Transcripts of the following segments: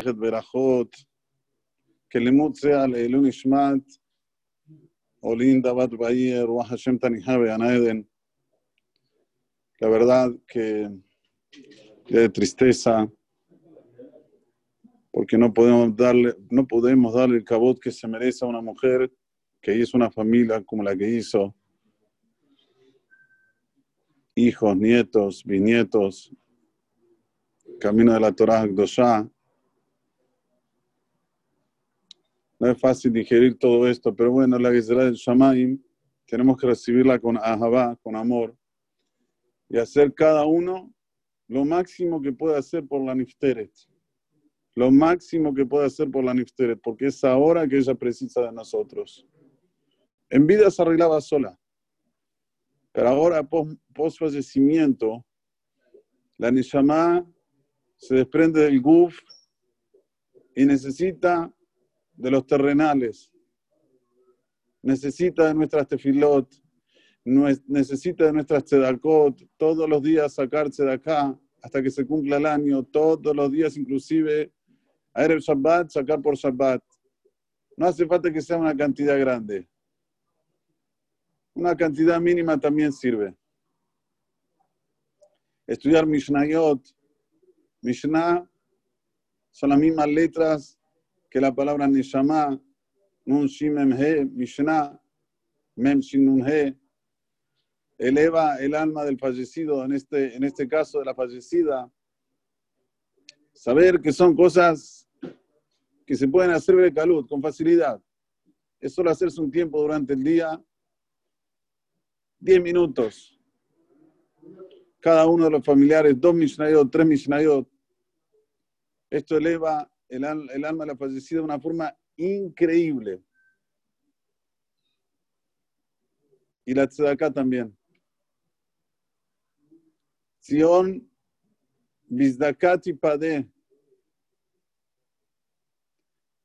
Berajot, que el limud sea Leilun Ishmat, Olinda Bat Bayer, Hashem Tanihabe Anaeden. La verdad que de tristeza, porque no podemos darle, no podemos darle el cabot que se merece a una mujer que hizo una familia como la que hizo, hijos, nietos, bisnietos, camino de la Torah Gdosha. No es fácil digerir todo esto, pero bueno, la Gezerá del Shamaim tenemos que recibirla con ahabá, con amor, y hacer cada uno lo máximo que puede hacer por la Nifteret. Lo máximo que puede hacer por la Nifteret, porque es ahora que ella precisa de nosotros. En vida se arreglaba sola, pero ahora, post fallecimiento, la Nishama se desprende del guf y necesita de los terrenales, necesita de nuestras tefilot, necesita de nuestras tzedakot, todos los días sacarse de acá hasta que se cumpla el año, todos los días inclusive a el Shabbat, sacar por Shabbat. No hace falta que sea una cantidad grande. Una cantidad mínima también sirve. Estudiar Mishnayot. Mishnah son las mismas letras que la palabra Neshama, Nun Shimem He, Mishnah, Mem He, eleva el alma del fallecido, en este, en este caso de la fallecida. Saber que son cosas que se pueden hacer de calud, con facilidad. Es solo hacerse un tiempo durante el día, 10 minutos. Cada uno de los familiares, dos Mishnayot, tres Mishnayot, esto eleva el, alma de la fallecida de una forma increíble. Y la tzedakah también. Sion Bizdakati Pade.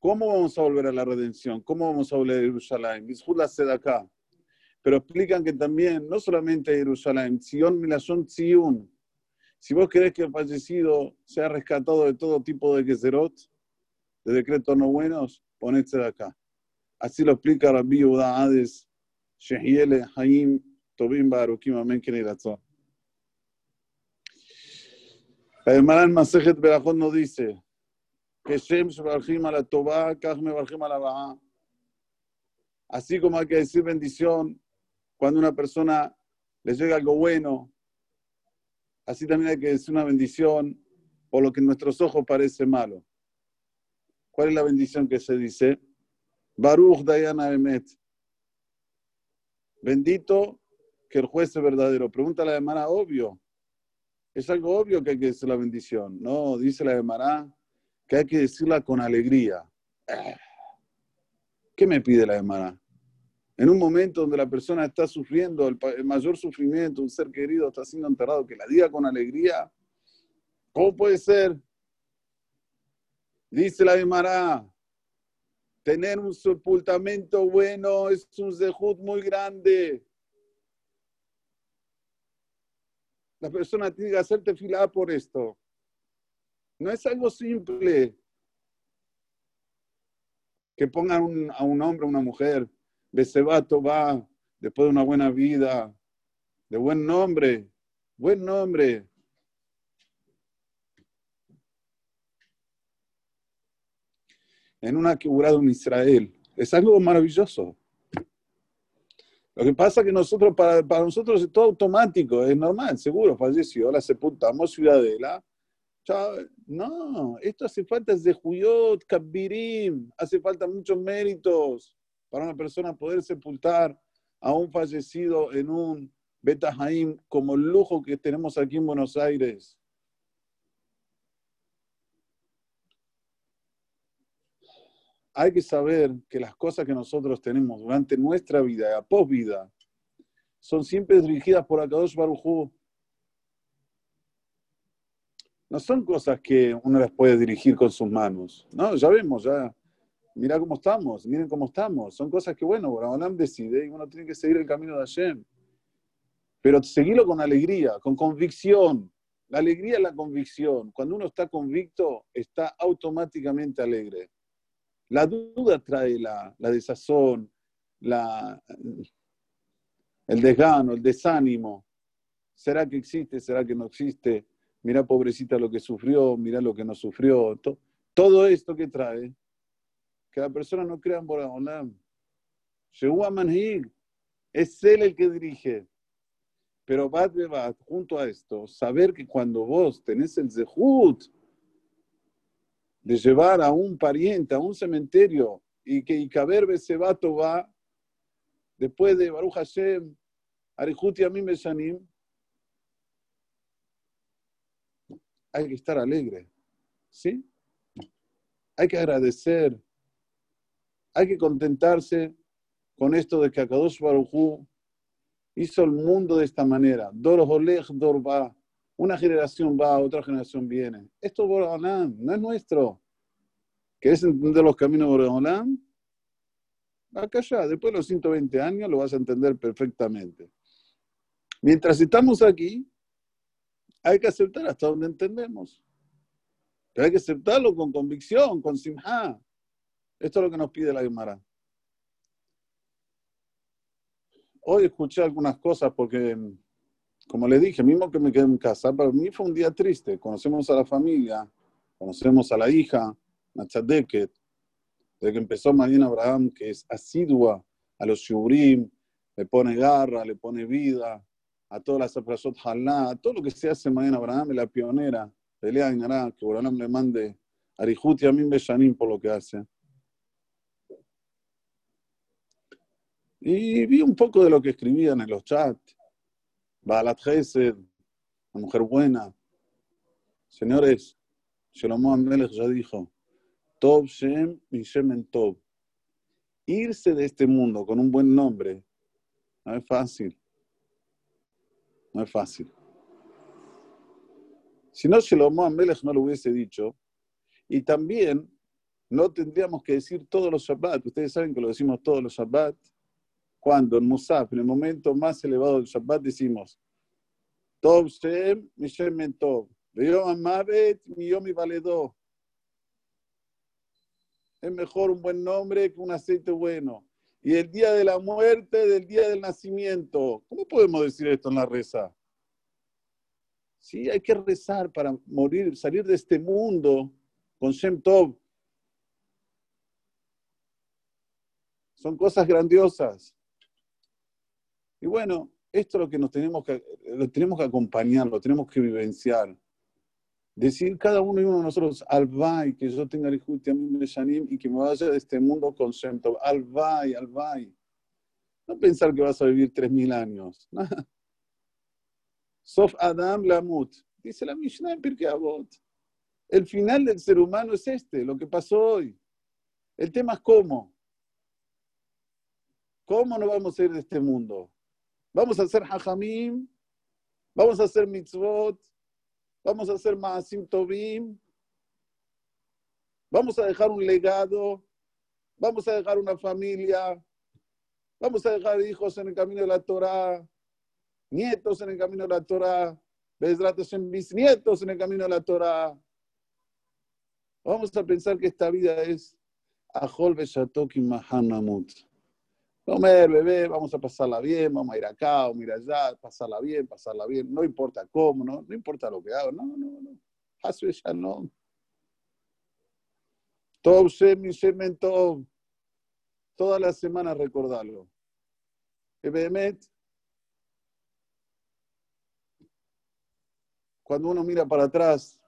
¿Cómo vamos a volver a la redención? ¿Cómo vamos a volver a Jerusalén? la Tzedakah. Pero explican que también, no solamente Jerusalén, Sion Milashon Tzion, si vos querés que el fallecido sea rescatado de todo tipo de gezerot, de decretos no buenos, ponete de acá. Así lo explica Rabbi Yehuda Hades, Shehiele Haim Tobim Barukim Amen Keniratzon. El Maran Masejet Berajot nos dice que Shem Shebarjim a la Tobá, Kach Mebarjim a la Ba'a. Así como hay que decir bendición cuando una persona le llega algo bueno, Así también hay que decir una bendición o lo que en nuestros ojos parece malo. ¿Cuál es la bendición que se dice? Baruch Dayana Emet. Bendito que el juez es verdadero. Pregunta la Gemara, obvio. Es algo obvio que hay que decir la bendición. No, dice la Gemara que hay que decirla con alegría. ¿Qué me pide la Gemara? en un momento donde la persona está sufriendo el, mayor sufrimiento, un ser querido está siendo enterrado, que la diga con alegría, ¿cómo puede ser? Dice la Gemara, tener un sepultamento bueno es un zehut muy grande. La persona tiene que hacerte filar por esto. No es algo simple. Que pongan a un hombre, a una mujer, Besebato va después de una buena vida, de buen nombre, buen nombre. En una quebrada en Israel. Es algo maravilloso. Lo que pasa es que nosotros, para, para, nosotros es todo automático, es normal, seguro, falleció, la sepultamos, ciudadela. No, esto hace falta de Juyot, Kabirim, hace falta muchos méritos para una persona poder sepultar a un fallecido en un Betahaim como el lujo que tenemos aquí en Buenos Aires. Hay que saber que las cosas que nosotros tenemos durante nuestra vida y posvida son siempre dirigidas por Akadosh Baruj No son cosas que uno las puede dirigir con sus manos. No, ya vemos, ya mira cómo estamos, miren cómo estamos. Son cosas que, bueno, Boraholam decide y uno tiene que seguir el camino de Hashem. Pero seguirlo con alegría, con convicción. La alegría es la convicción. Cuando uno está convicto, está automáticamente alegre. La duda trae la, desazón, la, el desgano, el desánimo. ¿Será que existe? ¿Será que no existe? Mira, pobrecita, lo que sufrió, mira lo que no sufrió. Todo, esto que trae, que la persona no crea en Boraholam. Llegó a es él el que dirige. Pero Bebat, junto a esto, saber que cuando vos tenés el zehut de llevar a un pariente a un cementerio y que Ikaber Sebato va, después de Baruch Hashem, Arihut y Amim Beshanim, hay que estar alegre, ¿sí? Hay que agradecer, hay que contentarse con esto de que Akadosh Baruj hizo el mundo de esta manera. Dor Olech, Dor va. Una generación va, otra generación viene. Esto es Boraholam, no es nuestro. ¿Querés entender los caminos de Boraholam? Acá ya, después de los 120 años lo vas a entender perfectamente. Mientras estamos aquí, hay que aceptar hasta donde entendemos. Pero hay que aceptarlo con convicción, con simha. Esto es lo que nos pide la Gemara. Hoy escuché algunas cosas porque, como le dije, mismo que me quedé en casa, para mí fue un día triste. Conocemos a la familia, conocemos a la hija, Nachadeket, desde que empezó Marina Abraham, que es asidua a los shurim, le pone garra, le pone vida, a todas las aprasot halá, todo lo que se hace Marina Abraham la pionera. Pelea en que Boranam le mande Arihut y Amin Beshanim por lo que hace. Y vi un poco de lo que escribían en los chats. Baalat Gesed, la mujer buena. Señores, Shlomo Amelech ya dijo, Tov Shem y Shemen Tov. Irse de este mundo con un buen nombre no es fácil. No es fácil. Si no, Shlomo Amelech no lo hubiese dicho. Y también no tendríamos que decir todos los Shabbat. Ustedes saben que lo decimos todos los Shabbat cuando en Musaf, en el momento más elevado del Shabbat, decimos, Tov Shem, Mishem Tov, Yom Amavet, Yom Valedó. Es mejor un buen nombre que un aceite bueno. Y el día de la muerte, del día del nacimiento. ¿Cómo podemos decir esto en la reza? Sí, hay que rezar para morir, salir de este mundo con Shem Tov. Son cosas grandiosas. Y bueno, esto es lo que nos tenemos que, lo tenemos que acompañar, lo tenemos que vivenciar. Decir cada uno y uno de nosotros, al vai, que yo tenga el a mí y que me vaya de este mundo con Shemtov. Al vai, al vai. No pensar que vas a vivir 3.000 años. Sof Adam Lamut. Dice la Mishnah en Pirkei Avot. El final del ser humano es este, lo que pasó hoy. El tema es cómo. ¿Cómo no vamos a ir de este mundo? Vamos a hacer hajamim, vamos a hacer mitzvot, vamos a hacer maasim tovim, vamos a dejar un legado, vamos a dejar una familia, vamos a dejar hijos en el camino de la Torah, nietos en el camino de la Torah, bisnietos en el camino de la Torah. Vamos a pensar que esta vida es Ahol Beshatok Mahanamut comer, beber, vamos a pasarla bien, vamos a ir acá, vamos a ir allá, pasarla bien, pasarla bien, no importa cómo, no, no importa lo que hago, no, no, no. Hasu Shalom. Tov Shem Shemen Tov. Todas las semanas recordarlo. Cuando uno mira para atrás,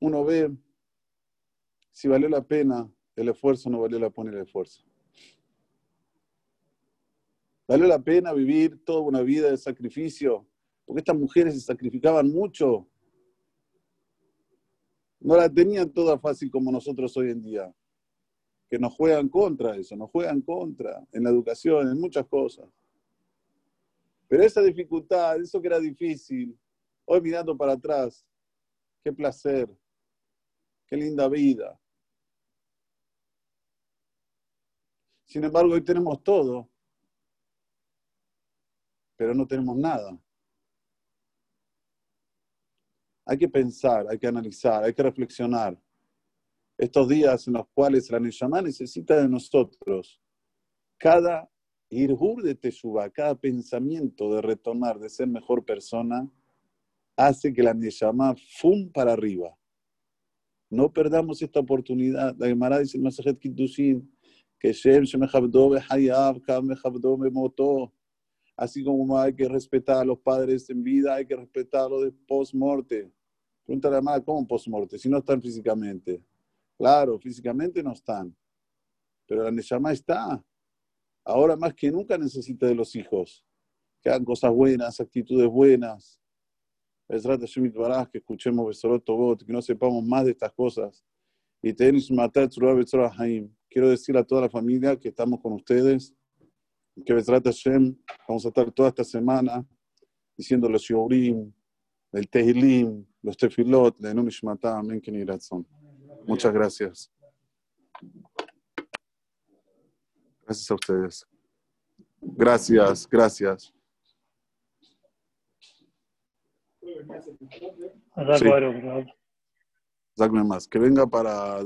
uno ve si valió la pena el esfuerzo o no valió la pena el esfuerzo. Valió la pena vivir toda una vida de sacrificio, porque estas mujeres se sacrificaban mucho. No la tenían toda fácil como nosotros hoy en día, que nos juegan contra eso, nos juegan contra en la educación, en muchas cosas. Pero esa dificultad, eso que era difícil, hoy mirando para atrás, qué placer, qué linda vida. Sin embargo, hoy tenemos todo pero no tenemos nada. hay que pensar, hay que analizar, hay que reflexionar. Estos días en los cuales la Neshama necesita de nosotros, cada irhur de Teshuvah, cada pensamiento de retornar, de ser mejor persona, hace que la Neshama fum para arriba. No perdamos esta oportunidad. La Gemara dice en Masajet Kiddushin que Shem Shemechabdo Hayav, Kam Mechabdo Memoto. Así como hay que respetar a los padres en vida, hay que respetarlos de post-morte. Pregúntale a la ¿cómo post-morte? Si no están físicamente. Claro, físicamente no están. Pero la Neshama está. Ahora más que nunca necesita de los hijos. Que hagan cosas buenas, actitudes buenas. que escuchemos Besorot que no sepamos más de estas cosas. Y Quiero decir a toda la familia que estamos con ustedes, que Besrat Hashem, vamos a estar toda esta semana diciendo los Yorim, el Tehilim, los Tefilot, la Enumishmata, Amén, Muchas gracias. Gracias a ustedes. Gracias, gracias. Sí. más. Que venga para